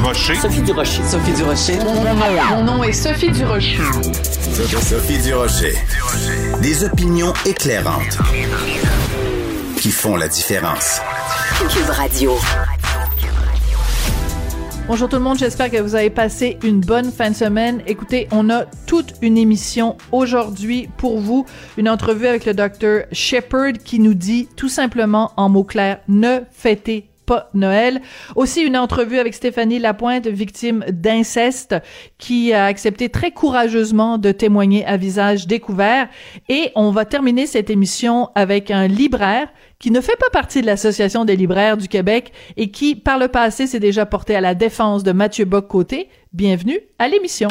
Durocher. Sophie Durocher. Sophie Durocher. Mon nom est Sophie Durocher. Sophie Durocher. Des opinions éclairantes qui font la différence. Cube Radio. Bonjour tout le monde, j'espère que vous avez passé une bonne fin de semaine. Écoutez, on a toute une émission aujourd'hui pour vous, une entrevue avec le docteur Shepard qui nous dit tout simplement en mots clairs, ne fêtez Noël. Aussi une entrevue avec Stéphanie Lapointe, victime d'inceste, qui a accepté très courageusement de témoigner à visage découvert. Et on va terminer cette émission avec un libraire qui ne fait pas partie de l'Association des libraires du Québec et qui, par le passé, s'est déjà porté à la défense de Mathieu Bock-Côté. Bienvenue à l'émission.